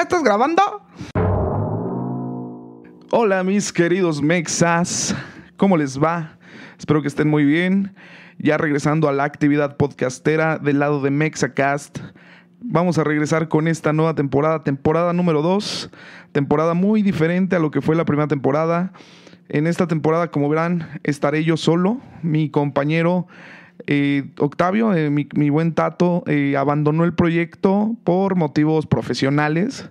¿Ya estás grabando? Hola mis queridos mexas, ¿cómo les va? Espero que estén muy bien. Ya regresando a la actividad podcastera del lado de Mexacast. Vamos a regresar con esta nueva temporada, temporada número 2, temporada muy diferente a lo que fue la primera temporada. En esta temporada, como verán, estaré yo solo. Mi compañero eh, Octavio, eh, mi, buen Tato, eh, abandonó el proyecto por motivos profesionales.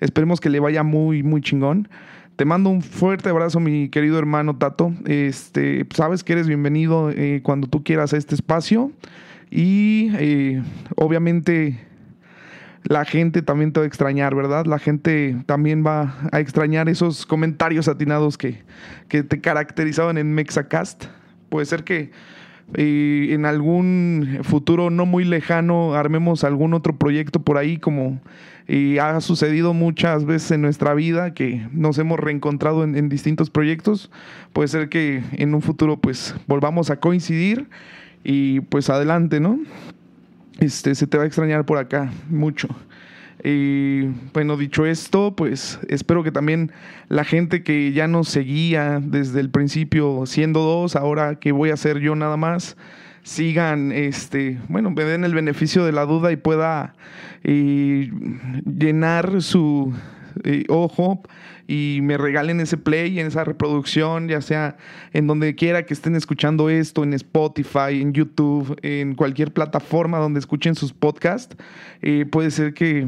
Esperemos que le vaya muy, muy chingón. Te mando un fuerte abrazo, mi querido hermano Tato. Este, sabes que eres bienvenido cuando tú quieras a este espacio. Y obviamente la gente también te va a extrañar, ¿verdad? La gente también va a extrañar esos comentarios atinados que, que te caracterizaban en Mexacast. Puede ser que y en algún futuro no muy lejano armemos algún otro proyecto por ahí como y ha sucedido muchas veces en nuestra vida que nos hemos reencontrado en, distintos proyectos. Puede ser que en un futuro pues volvamos a coincidir y pues adelante, ¿no? Este, se te va a extrañar por acá mucho. Y bueno, dicho esto, pues espero que también la gente que ya nos seguía desde el principio siendo dos, ahora que voy a ser yo nada más, sigan, este, bueno, me den el beneficio de la duda y pueda eh, llenar su eh, ojo y me regalen ese play, en esa reproducción, ya sea en donde quiera que estén escuchando esto, en Spotify, en YouTube, en cualquier plataforma donde escuchen sus podcasts. Eh, puede ser que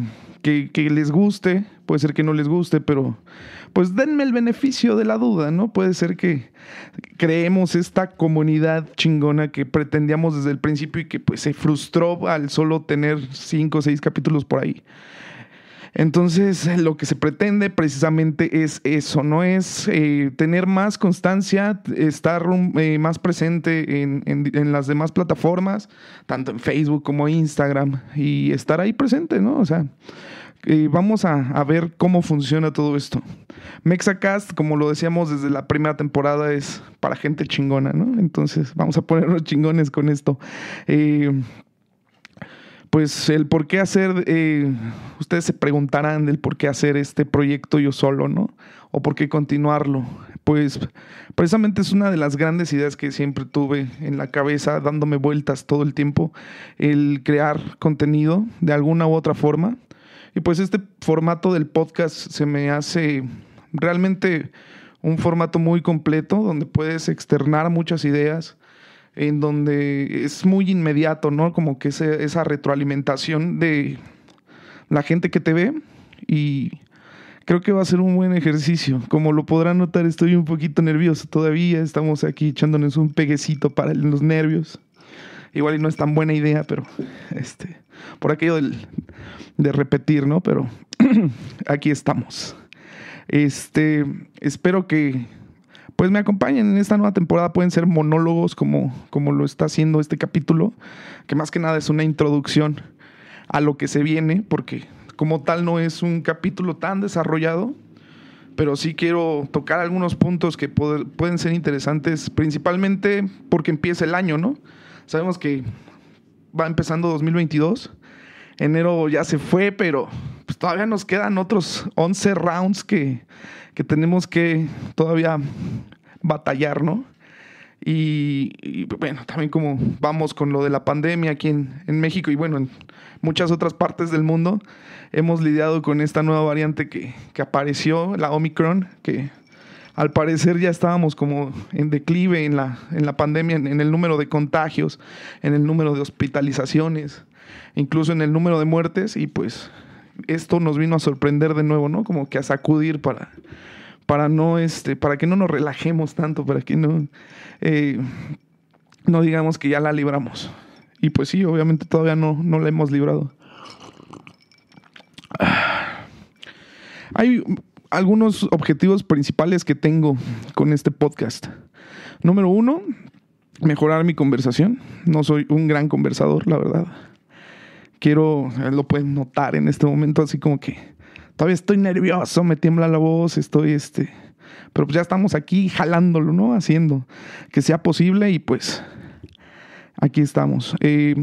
que, les guste, puede ser que no les guste, pero pues denme el beneficio de la duda, ¿no? Puede ser que creemos esta comunidad chingona que pretendíamos desde el principio y que pues se frustró al solo tener cinco o seis capítulos por ahí. Entonces, lo que se pretende precisamente es eso, no es eh, tener más constancia, estar eh, más presente en, en, las demás plataformas, tanto en Facebook como Instagram, y estar ahí presente, ¿no? O sea, vamos a, ver cómo funciona todo esto. Mexacast, como lo decíamos desde la primera temporada, es para gente chingona, ¿no? Entonces vamos a ponernos chingones con esto. Pues el por qué hacer, eh, ustedes se preguntarán del por qué hacer este proyecto yo solo, ¿no? O por qué continuarlo. Pues precisamente es una de las grandes ideas que siempre tuve en la cabeza, dándome vueltas todo el tiempo, el crear contenido de alguna u otra forma. Y pues este formato del podcast se me hace realmente un formato muy completo donde puedes externar muchas ideas, en donde es muy inmediato, ¿no? Como que esa retroalimentación de la gente que te ve y creo que va a ser un buen ejercicio. Como lo podrán notar, estoy un poquito nervioso todavía, estamos aquí echándonos un peguecito para los nervios. Igual no es tan buena idea, pero este, por aquello de repetir, ¿no? Pero aquí estamos. Este, espero que pues me acompañen en esta nueva temporada. Pueden ser monólogos como, como lo está haciendo este capítulo, que más que nada es una introducción a lo que se viene, porque como tal no es un capítulo tan desarrollado, pero sí quiero tocar algunos puntos que pueden ser interesantes, principalmente porque empieza el año, ¿no? Sabemos que va empezando 2022. Enero ya se fue, pero pues todavía nos quedan otros 11 rounds que, tenemos que todavía batallar, ¿no? Y, bueno, también como vamos con lo de la pandemia aquí en, en, México y bueno, en muchas otras partes del mundo, hemos lidiado con esta nueva variante que, que apareció, la Omicron, que al parecer ya estábamos como en declive en la, en la pandemia, en, el número de contagios, en el número de hospitalizaciones, incluso en el número de muertes, y pues esto nos vino a sorprender de nuevo, ¿no? Como que a sacudir para, para no, este, para que no nos relajemos tanto, para que no, eh, no digamos que ya la libramos. Y pues sí, obviamente todavía no, no la hemos librado. Hay algunos objetivos principales que tengo con este podcast. Número uno, mejorar mi conversación. No soy un gran conversador, la verdad. Quiero, lo pueden notar en este momento, así como que todavía estoy nervioso, me tiembla la voz, estoy este. Pero pues ya estamos aquí jalándolo, ¿no? Haciendo que sea posible y pues aquí estamos. Eh,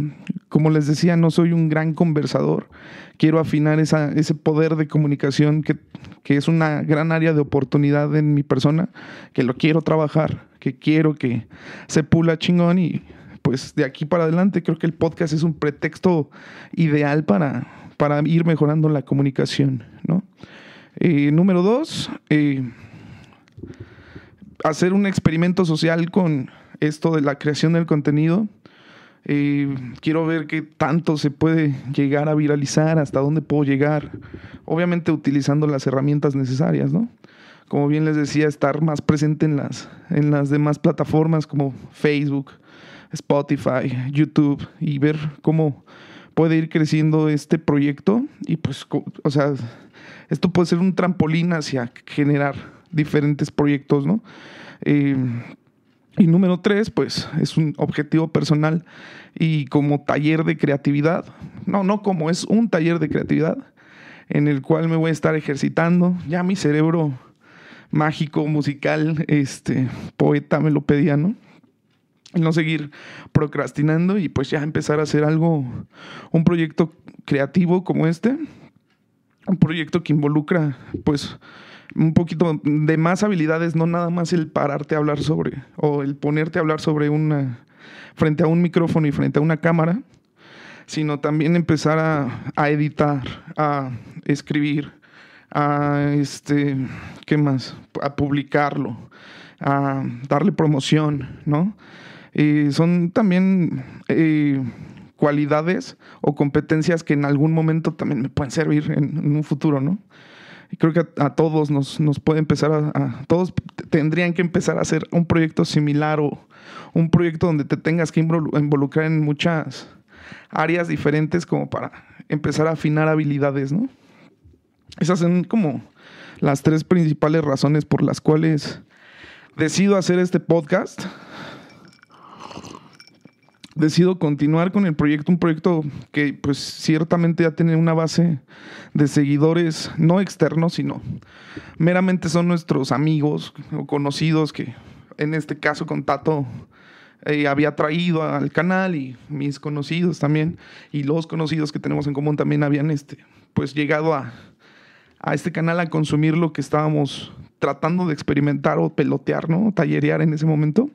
como les decía, no soy un gran conversador. Quiero afinar esa, ese poder de comunicación que, que es una gran área de oportunidad en mi persona, que lo quiero trabajar, que quiero que se pula chingón y pues de aquí para adelante creo que el podcast es un pretexto ideal para, para ir mejorando la comunicación, ¿no? Eh, número dos, eh, hacer un experimento social con esto de la creación del contenido. Eh, quiero ver qué tanto se puede llegar a viralizar, hasta dónde puedo llegar, obviamente utilizando las herramientas necesarias, ¿no? Como bien les decía, estar más presente en las, en las demás plataformas como Facebook, Spotify, YouTube y ver cómo puede ir creciendo este proyecto y pues, o sea, esto puede ser un trampolín hacia generar diferentes proyectos, ¿no? Eh, y número tres, pues es un objetivo personal y como taller de creatividad, no, no como es un taller de creatividad en el cual me voy a estar ejercitando. Ya mi cerebro mágico, musical, este, poeta me lo pedía, ¿no? No seguir procrastinando y pues ya empezar a hacer algo, un proyecto creativo como este, un proyecto que involucra pues un poquito de más habilidades, no nada más el pararte a hablar sobre, o el ponerte a hablar sobre una, frente a un micrófono y frente a una cámara, sino también empezar a, editar, a escribir, a este, ¿qué más? A publicarlo, a darle promoción, ¿no? Y son también eh, cualidades o competencias que en algún momento también me pueden servir en, en un futuro, ¿no? Y creo que a, todos nos, nos, puede empezar a, Todos tendrían que empezar a hacer un proyecto similar o un proyecto donde te tengas que involucrar en muchas áreas diferentes como para empezar a afinar habilidades, ¿no? Esas son como las tres principales razones por las cuales decido hacer este podcast decido continuar con el proyecto, un proyecto que pues ciertamente ya tiene una base de seguidores no externos, sino meramente son nuestros amigos o conocidos que en este caso con Tato eh, había traído al canal y mis conocidos también y los conocidos que tenemos en común también habían este pues llegado a, a este canal a consumir lo que estábamos tratando de experimentar o pelotear, ¿no? Tallerear en ese momento.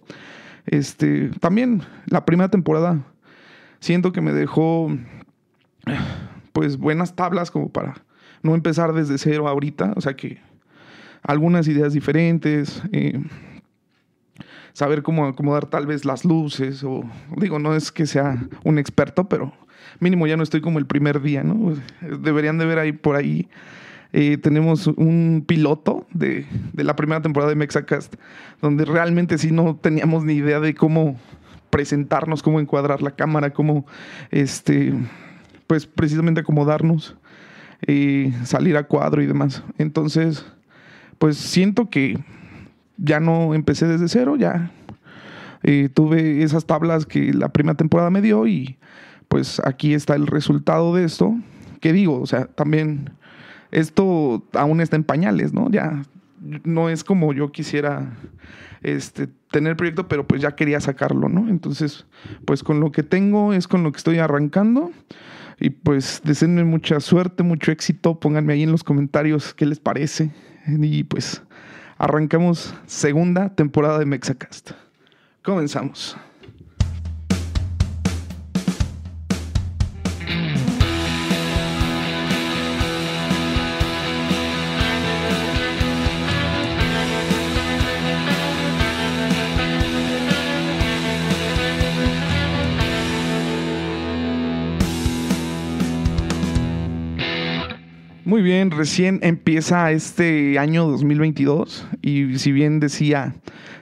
Este, también la primera temporada siento que me dejó pues buenas tablas como para no empezar desde cero ahorita, o sea que algunas ideas diferentes, eh, saber cómo acomodar tal vez las luces o digo, no es que sea un experto, pero mínimo ya no estoy como el primer día, ¿no? Deberían de ver ahí por ahí eh, tenemos un piloto de, la primera temporada de Mexacast, donde realmente sí no teníamos ni idea de cómo presentarnos, cómo encuadrar la cámara, cómo, este, pues precisamente acomodarnos, eh, salir a cuadro y demás. Entonces, pues siento que ya no empecé desde cero, ya eh, tuve esas tablas que la primera temporada me dio y pues aquí está el resultado de esto. ¿Qué digo? O sea, también esto aún está en pañales, ¿no? Ya no es como yo quisiera este, tener el proyecto, pero pues ya quería sacarlo, ¿no? Entonces, pues con lo que tengo es con lo que estoy arrancando. Y pues deseenme mucha suerte, mucho éxito. Pónganme ahí en los comentarios qué les parece. Y pues arrancamos segunda temporada de Mexacast. Comenzamos. Muy bien, recién empieza este año 2022 y si bien decía,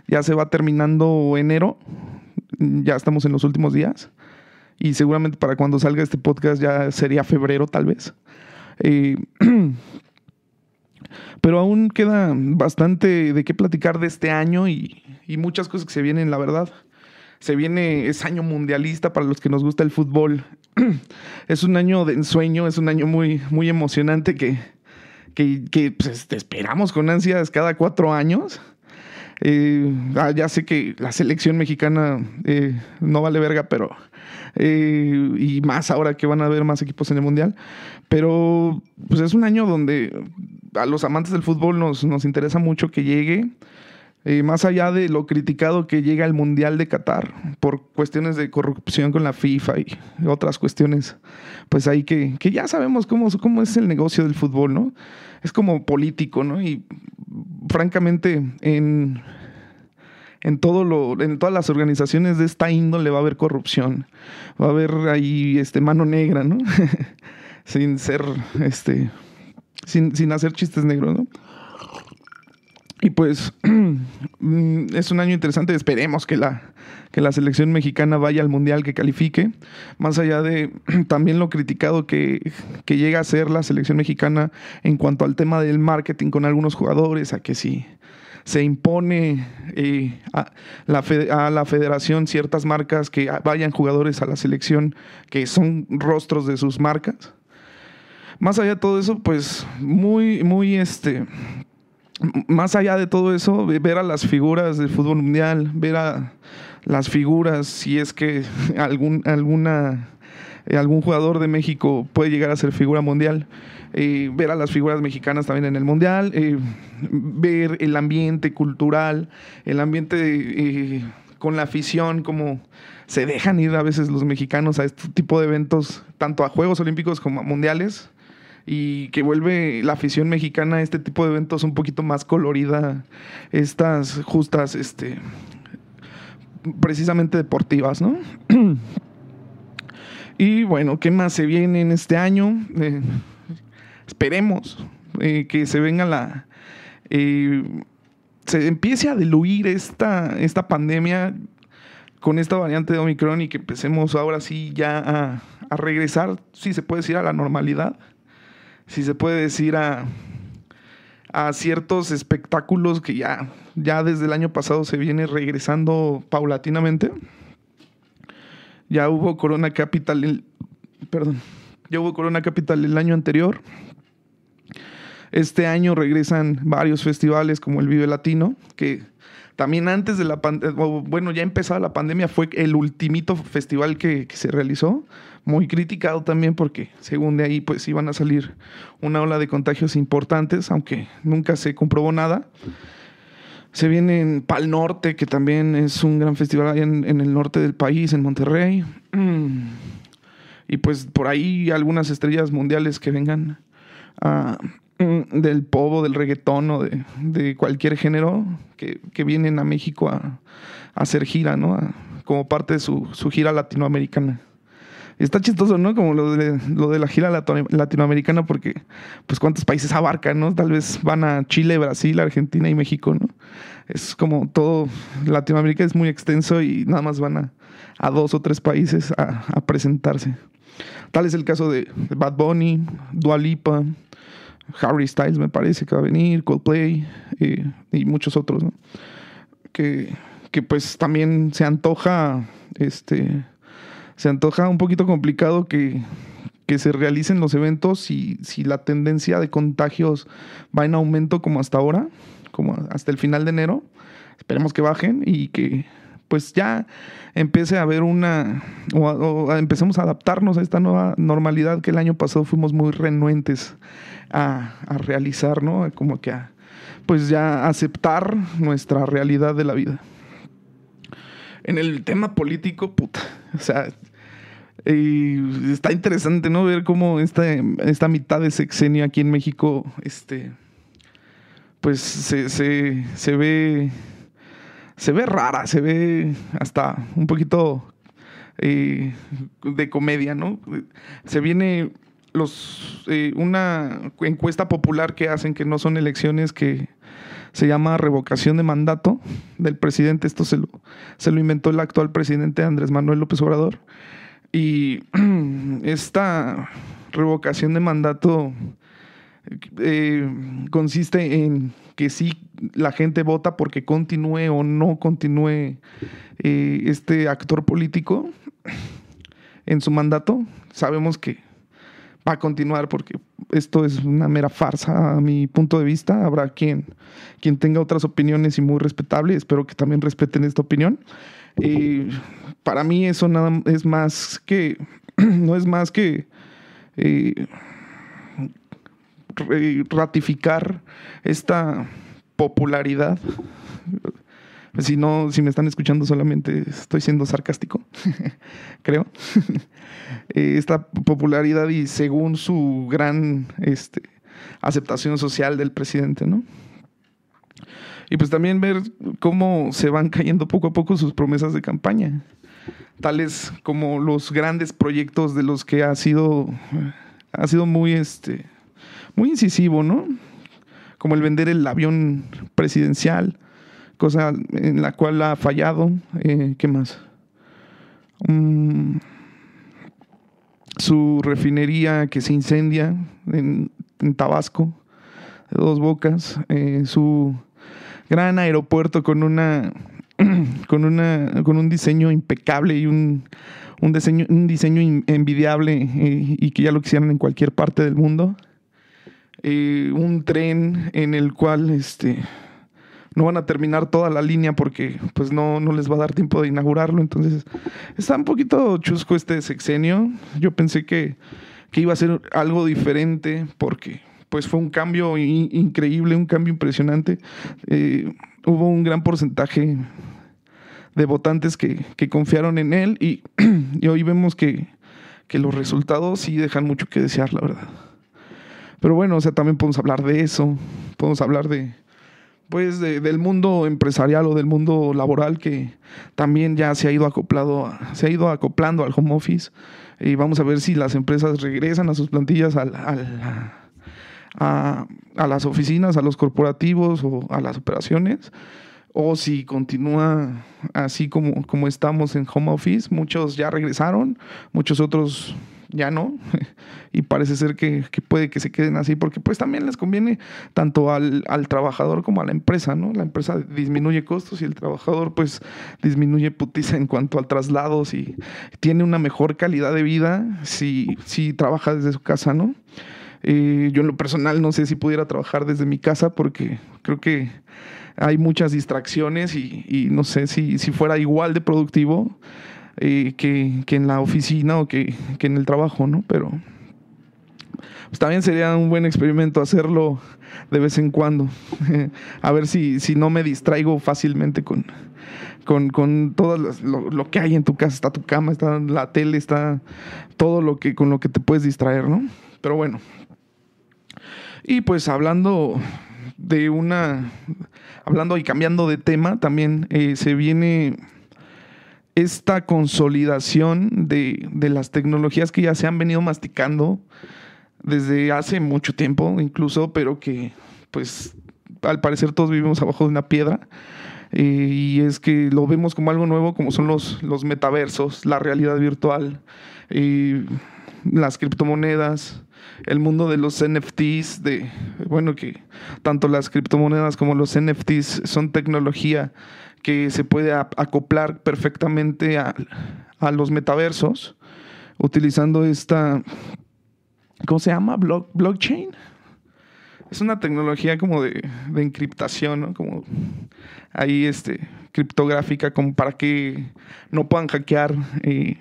ya se va terminando enero, ya estamos en los últimos días y seguramente para cuando salga este podcast ya sería febrero tal vez. Eh, pero aún queda bastante de qué platicar de este año y, y muchas cosas que se vienen, la verdad se viene, es año mundialista para los que nos gusta el fútbol. es un año de ensueño, es un año muy, muy emocionante que, que, pues, esperamos con ansias cada cuatro años. Eh, ah, ya sé que la selección mexicana eh, no vale verga, pero. Eh, y más ahora que van a haber más equipos en el mundial. Pero pues es un año donde a los amantes del fútbol nos, nos interesa mucho que llegue. Más allá de lo criticado que llega al Mundial de Qatar por cuestiones de corrupción con la FIFA y otras cuestiones, pues ahí que, que ya sabemos cómo, cómo es el negocio del fútbol, ¿no? Es como político, ¿no? Y francamente, en, en, todo lo, en todas las organizaciones de esta índole va a haber corrupción. Va a haber ahí este, mano negra, ¿no? sin ser, este, sin, sin hacer chistes negros, ¿no? Y pues mm, es un año interesante. Esperemos que la, que la selección mexicana vaya al mundial, que califique. Más allá de también lo criticado que, que llega a ser la selección mexicana en cuanto al tema del marketing con algunos jugadores, a que si se impone eh, a, la a, la federación ciertas marcas que vayan jugadores a la selección que son rostros de sus marcas. Más allá de todo eso, pues muy, muy este más allá de todo eso, ver a las figuras del fútbol mundial, ver a las figuras, si es que algún, alguna, eh, algún jugador de México puede llegar a ser figura mundial, eh, ver a las figuras mexicanas también en el mundial, eh, ver el ambiente cultural, el ambiente con la afición, como se dejan ir a veces los mexicanos a este tipo de eventos, tanto a Juegos Olímpicos como a mundiales y que vuelve la afición mexicana a este tipo de eventos un poquito más colorida, estas justas, este, precisamente deportivas, ¿no? y bueno, ¿qué más se viene en este año? Eh, esperemos eh, que se venga la... Eh, se empiece a diluir esta, esta pandemia con esta variante de Omicron y que empecemos ahora sí ya a, a regresar, si se puede decir, a la normalidad si se puede decir, a, a ciertos espectáculos que ya, ya desde el año pasado se viene regresando paulatinamente. Ya hubo Corona Capital, el, perdón, ya hubo Corona Capital el año anterior. Este año regresan varios festivales como el Vive Latino, que también antes de la pandemia, bueno, ya empezada la pandemia, fue el ultimito festival que, se realizó muy criticado también porque según de ahí pues iban a salir una ola de contagios importantes, aunque nunca se comprobó nada. Se viene en Pal Norte, que también es un gran festival en, el norte del país, en Monterrey. Y pues por ahí algunas estrellas mundiales que vengan del pop del reggaetón o de, de cualquier género que, que, vienen a México a, a hacer gira, ¿no? como parte de su, su gira latinoamericana. Está chistoso, ¿no? Como lo de, lo de la gira latinoamericana, porque, pues, ¿cuántos países abarcan, no? Tal vez van a Chile, Brasil, Argentina y México, ¿no? Es como todo, Latinoamérica es muy extenso y nada más van a, a dos o tres países a, a, presentarse. Tal es el caso de Bad Bunny, Dua Lipa, Harry Styles, me parece que va a venir, Coldplay eh, y muchos otros, ¿no? Que, que pues también se antoja, este se antoja un poquito complicado que, se realicen los eventos y si la tendencia de contagios va en aumento como hasta ahora, como hasta el final de enero. Esperemos que bajen y que pues ya empiece a haber una, o, empecemos a adaptarnos a esta nueva normalidad que el año pasado fuimos muy renuentes a, a realizar, ¿no? Como que a, pues ya aceptar nuestra realidad de la vida. En el tema político, puta, o sea, está interesante, ¿no? Ver cómo esta, esta mitad de sexenio aquí en México, este, pues se, se, se ve, se ve rara, se ve hasta un poquito eh, de comedia, ¿no? Se viene los, eh, una encuesta popular que hacen que no son elecciones que se llama revocación de mandato del presidente. Esto se lo, se lo inventó el actual presidente Andrés Manuel López Obrador. Y esta revocación de mandato eh, consiste en que sí la gente vota porque continúe o no continúe eh, este actor político en su mandato. Sabemos que va a continuar porque esto es una mera farsa a mi punto de vista. Habrá quien, quien tenga otras opiniones y muy respetable. Espero que también respeten esta opinión. Eh, para mí eso nada es más que, no es más que eh, ratificar esta popularidad. Si no, si me están escuchando solamente estoy siendo sarcástico, creo. Eh, esta popularidad y según su gran este, aceptación social del presidente, ¿no? Y pues también ver cómo se van cayendo poco a poco sus promesas de campaña, tales como los grandes proyectos de los que ha sido, ha sido muy, este, muy incisivo, ¿no? Como el vender el avión presidencial, cosa en la cual ha fallado. Eh, ¿Qué más? Mm, su refinería que se incendia en, Tabasco, de dos bocas, eh, su gran aeropuerto con una con una con un diseño impecable y un, un diseño un diseño envidiable eh, y que ya lo quisieran en cualquier parte del mundo un tren en el cual este no van a terminar toda la línea porque pues no, no les va a dar tiempo de inaugurarlo. Entonces, está un poquito chusco este sexenio. Yo pensé que, iba a ser algo diferente porque pues fue un cambio increíble, un cambio impresionante. Eh, hubo un gran porcentaje de votantes que, confiaron en él y, y hoy vemos que, que los resultados sí dejan mucho que desear, la verdad. Pero bueno, o sea, también podemos hablar de eso, podemos hablar de, pues del mundo empresarial o del mundo laboral que también ya se ha ido acoplado, se ha ido acoplando al home office y vamos a ver si las empresas regresan a sus plantillas al, a, a, las oficinas, a los corporativos o a las operaciones o si continúa así como, como estamos en home office. Muchos ya regresaron, muchos otros ya no. y parece ser que, puede que se queden así, porque pues también les conviene tanto al, trabajador como a la empresa, ¿no? La empresa disminuye costos y el trabajador pues disminuye putiza en cuanto al traslado, si tiene una mejor calidad de vida si, si trabaja desde su casa, ¿no? Eh, yo en lo personal no sé si pudiera trabajar desde mi casa porque creo que hay muchas distracciones y, y no sé si, si fuera igual de productivo eh, que, en la oficina o que, en el trabajo, ¿no? Pero pues también sería un buen experimento hacerlo de vez en cuando. a ver si, si no me distraigo fácilmente con, con, con todo lo, que hay en tu casa. Está tu cama, está la tele, está todo lo que con lo que te puedes distraer, ¿no? Pero bueno. Y pues hablando de una. Hablando y cambiando de tema, también eh, se viene esta consolidación de, las tecnologías que ya se han venido masticando desde hace mucho tiempo incluso, pero que pues al parecer todos vivimos abajo de una piedra. Eh, y es que lo vemos como algo nuevo, como son los, los metaversos, la realidad virtual, eh, las criptomonedas, el mundo de los NFTs, de, bueno, que tanto las criptomonedas como los NFTs son tecnología que se puede acoplar perfectamente a, los metaversos utilizando esta, ¿cómo se llama? blockchain. Es una tecnología como de, encriptación, ¿no? Como ahí este, criptográfica, como para que no puedan hackear eh,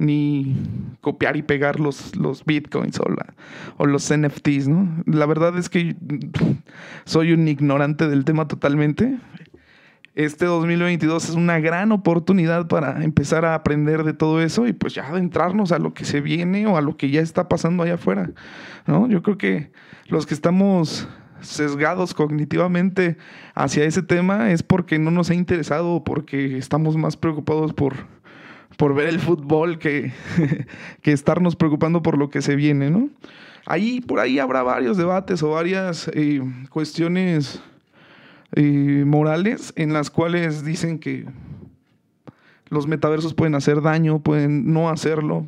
ni copiar y pegar los, los bitcoins o, o los NFTs, ¿no? La verdad es que soy un ignorante del tema totalmente este 2022 es una gran oportunidad para empezar a aprender de todo eso y pues ya adentrarnos a lo que se viene o a lo que ya está pasando allá afuera. ¿no? Yo creo que los que estamos sesgados cognitivamente hacia ese tema es porque no nos ha interesado o porque estamos más preocupados por, por ver el fútbol que, que estarnos preocupando por lo que se viene, ¿no? Ahí, por ahí habrá varios debates o varias eh, cuestiones eh, morales en las cuales dicen que los metaversos pueden hacer daño, pueden no hacerlo,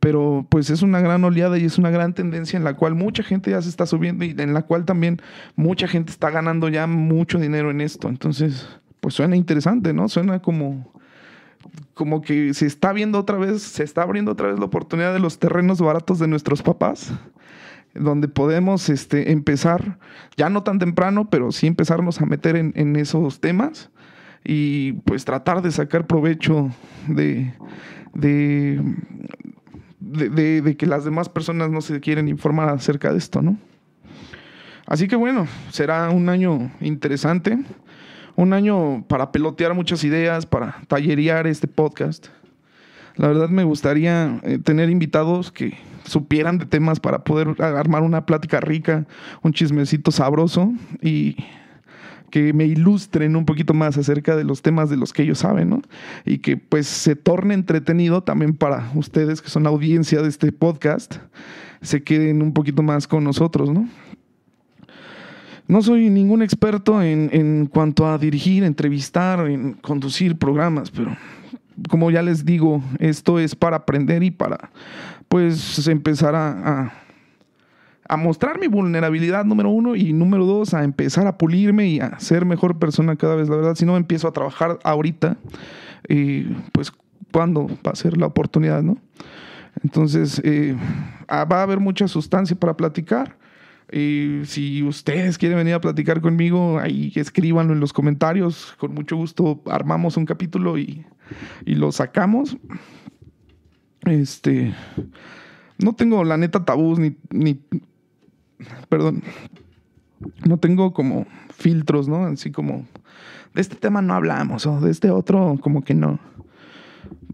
pero pues es una gran oleada y es una gran tendencia en la cual mucha gente ya se está subiendo y en la cual también mucha gente está ganando ya mucho dinero en esto. Entonces, pues suena interesante, ¿no? Suena como como que se está viendo otra vez, se está abriendo otra vez la oportunidad de los terrenos baratos de nuestros papás, donde podemos este, empezar, ya no tan temprano, pero sí empezarnos a meter en, en esos temas y pues tratar de sacar provecho de, de, de, de, que las demás personas no se quieren informar acerca de esto, ¿no? Así que bueno, será un año interesante, un año para pelotear muchas ideas, para tallerear este podcast. La verdad me gustaría eh, tener invitados que supieran de temas para poder armar una plática rica, un chismecito sabroso y que me ilustren un poquito más acerca de los temas de los que ellos saben, ¿no? Y que pues se torne entretenido también para ustedes que son audiencia de este podcast, se queden un poquito más con nosotros, ¿no? No soy ningún experto en, en cuanto a dirigir, entrevistar, en conducir programas, pero como ya les digo, esto es para aprender y para pues empezar a, a mostrar mi vulnerabilidad, número uno, y número dos, a empezar a pulirme y a ser mejor persona cada vez. La verdad, si no empiezo a trabajar ahorita, y pues, ¿cuándo va a ser la oportunidad, no? Entonces, eh, ah, va a haber mucha sustancia para platicar. Y si ustedes quieren venir a platicar conmigo, ahí escríbanlo en los comentarios. Con mucho gusto armamos un capítulo y, y lo sacamos. Este. No tengo la neta tabús ni, ni perdón, no tengo como filtros, ¿no? Así como, de este tema no hablamos, o de este otro como que no.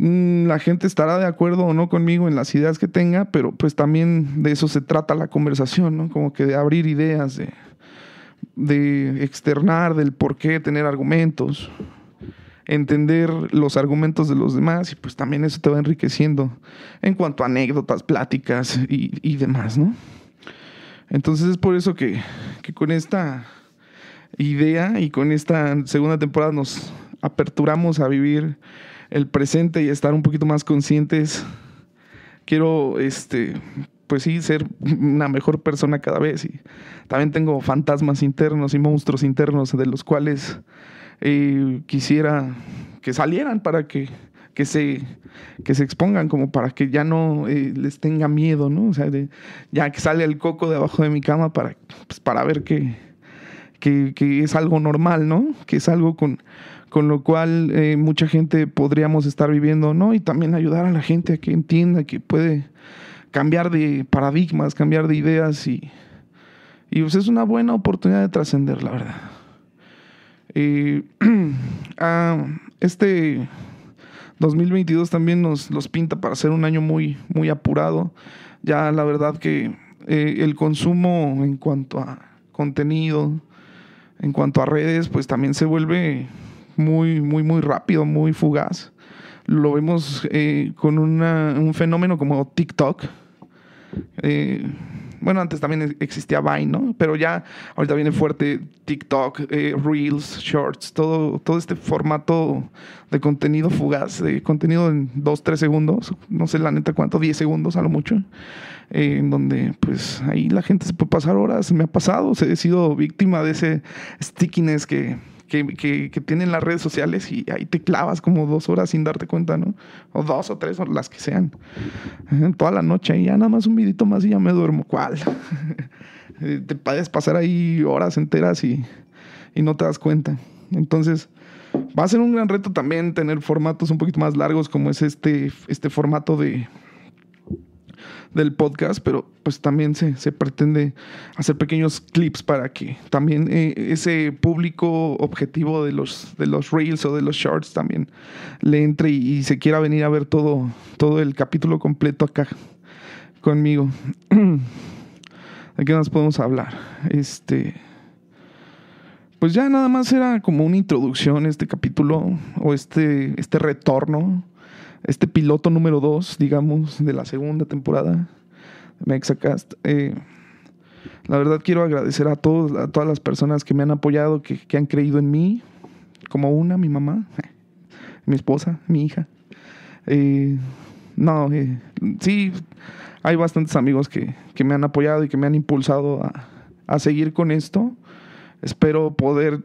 Mm, la gente estará de acuerdo o no conmigo en las ideas que tenga, pero pues también de eso se trata la conversación, ¿no? Como que de abrir ideas, de, externar del por qué tener argumentos, entender los argumentos de los demás y pues también eso te va enriqueciendo en cuanto a anécdotas, pláticas y, y demás, ¿no? Entonces es por eso que, con esta idea y con esta segunda temporada nos aperturamos a vivir el presente y estar un poquito más conscientes. Quiero, este, pues sí, ser una mejor persona cada vez. Y también tengo fantasmas internos y monstruos internos de los cuales eh, quisiera que salieran para que que se, que se expongan, como para que ya no eh, les tenga miedo, ¿no? O sea, de, ya que sale el coco de abajo de mi cama para, pues, para ver que, que, es algo normal, ¿no? Que es algo con, con lo cual eh, mucha gente podríamos estar viviendo, ¿no? Y también ayudar a la gente a que entienda que puede cambiar de paradigmas, cambiar de ideas y, y pues es una buena oportunidad de trascender, la verdad. Eh, ah, este 2022 también nos los pinta para ser un año muy, muy apurado. Ya la verdad que eh, el consumo en cuanto a contenido, en cuanto a redes, pues también se vuelve muy, muy, muy rápido, muy fugaz. Lo vemos eh, con un fenómeno como TikTok. Eh, bueno, antes también existía Vine, ¿no? Pero ya ahorita viene fuerte TikTok, eh, Reels, Shorts, todo, todo este formato de contenido fugaz, de contenido en 2, 3 segundos, no sé la neta cuánto, 10 segundos a lo mucho, eh, en donde pues ahí la gente se puede pasar horas, me ha pasado, he sido víctima de ese stickiness que que, tienen las redes sociales y ahí te clavas como dos horas sin darte cuenta, ¿no? O dos o tres, o las que sean. Toda la noche y ya nada más un vidito más y ya me duermo. ¿Cuál? te puedes pasar ahí horas enteras y, y no te das cuenta. Entonces, va a ser un gran reto también tener formatos un poquito más largos como es este, este formato de, del podcast, pero pues también se, se pretende hacer pequeños clips para que también eh, ese público objetivo de los, de los reels o de los shorts también le entre y, se quiera venir a ver todo, todo el capítulo completo acá conmigo. ¿De qué más podemos hablar? Este. Pues ya nada más era como una introducción este capítulo o este, este retorno este piloto número dos, digamos, de la segunda temporada de Mexacast. Eh, la verdad quiero agradecer a todos, a todas las personas que me han apoyado, que, han creído en mí, como una, mi mamá, mi esposa, mi hija. Eh, no, eh, sí, hay bastantes amigos que, me han apoyado y que me han impulsado a, a seguir con esto. Espero poder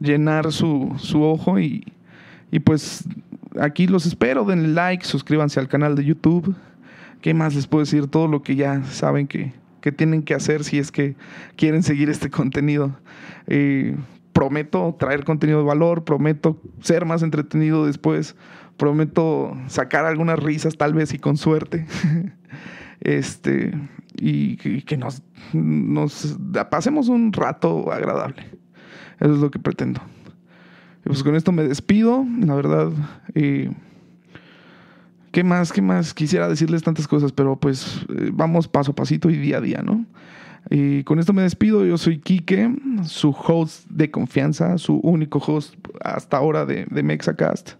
llenar su, su ojo y, Y pues aquí los espero, denle like, suscríbanse al canal de YouTube. ¿Qué más les puedo decir? Todo lo que ya saben que, que tienen que hacer si es que quieren seguir este contenido. Eh, prometo traer contenido de valor, prometo ser más entretenido después, prometo sacar algunas risas tal vez y con suerte. este, y, que nos, nos pasemos un rato agradable. Eso es lo que pretendo. Y pues con esto me despido, la verdad. ¿Qué más? ¿Qué más? Quisiera decirles tantas cosas, pero pues eh, vamos paso a pasito y día a día, ¿no? Y con esto me despido. Yo soy Quique, su host de confianza, su único host hasta ahora de, de Mexacast,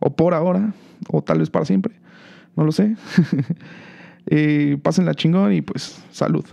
o por ahora, o tal vez para siempre. No lo sé. eh, pasen la chingón y pues salud.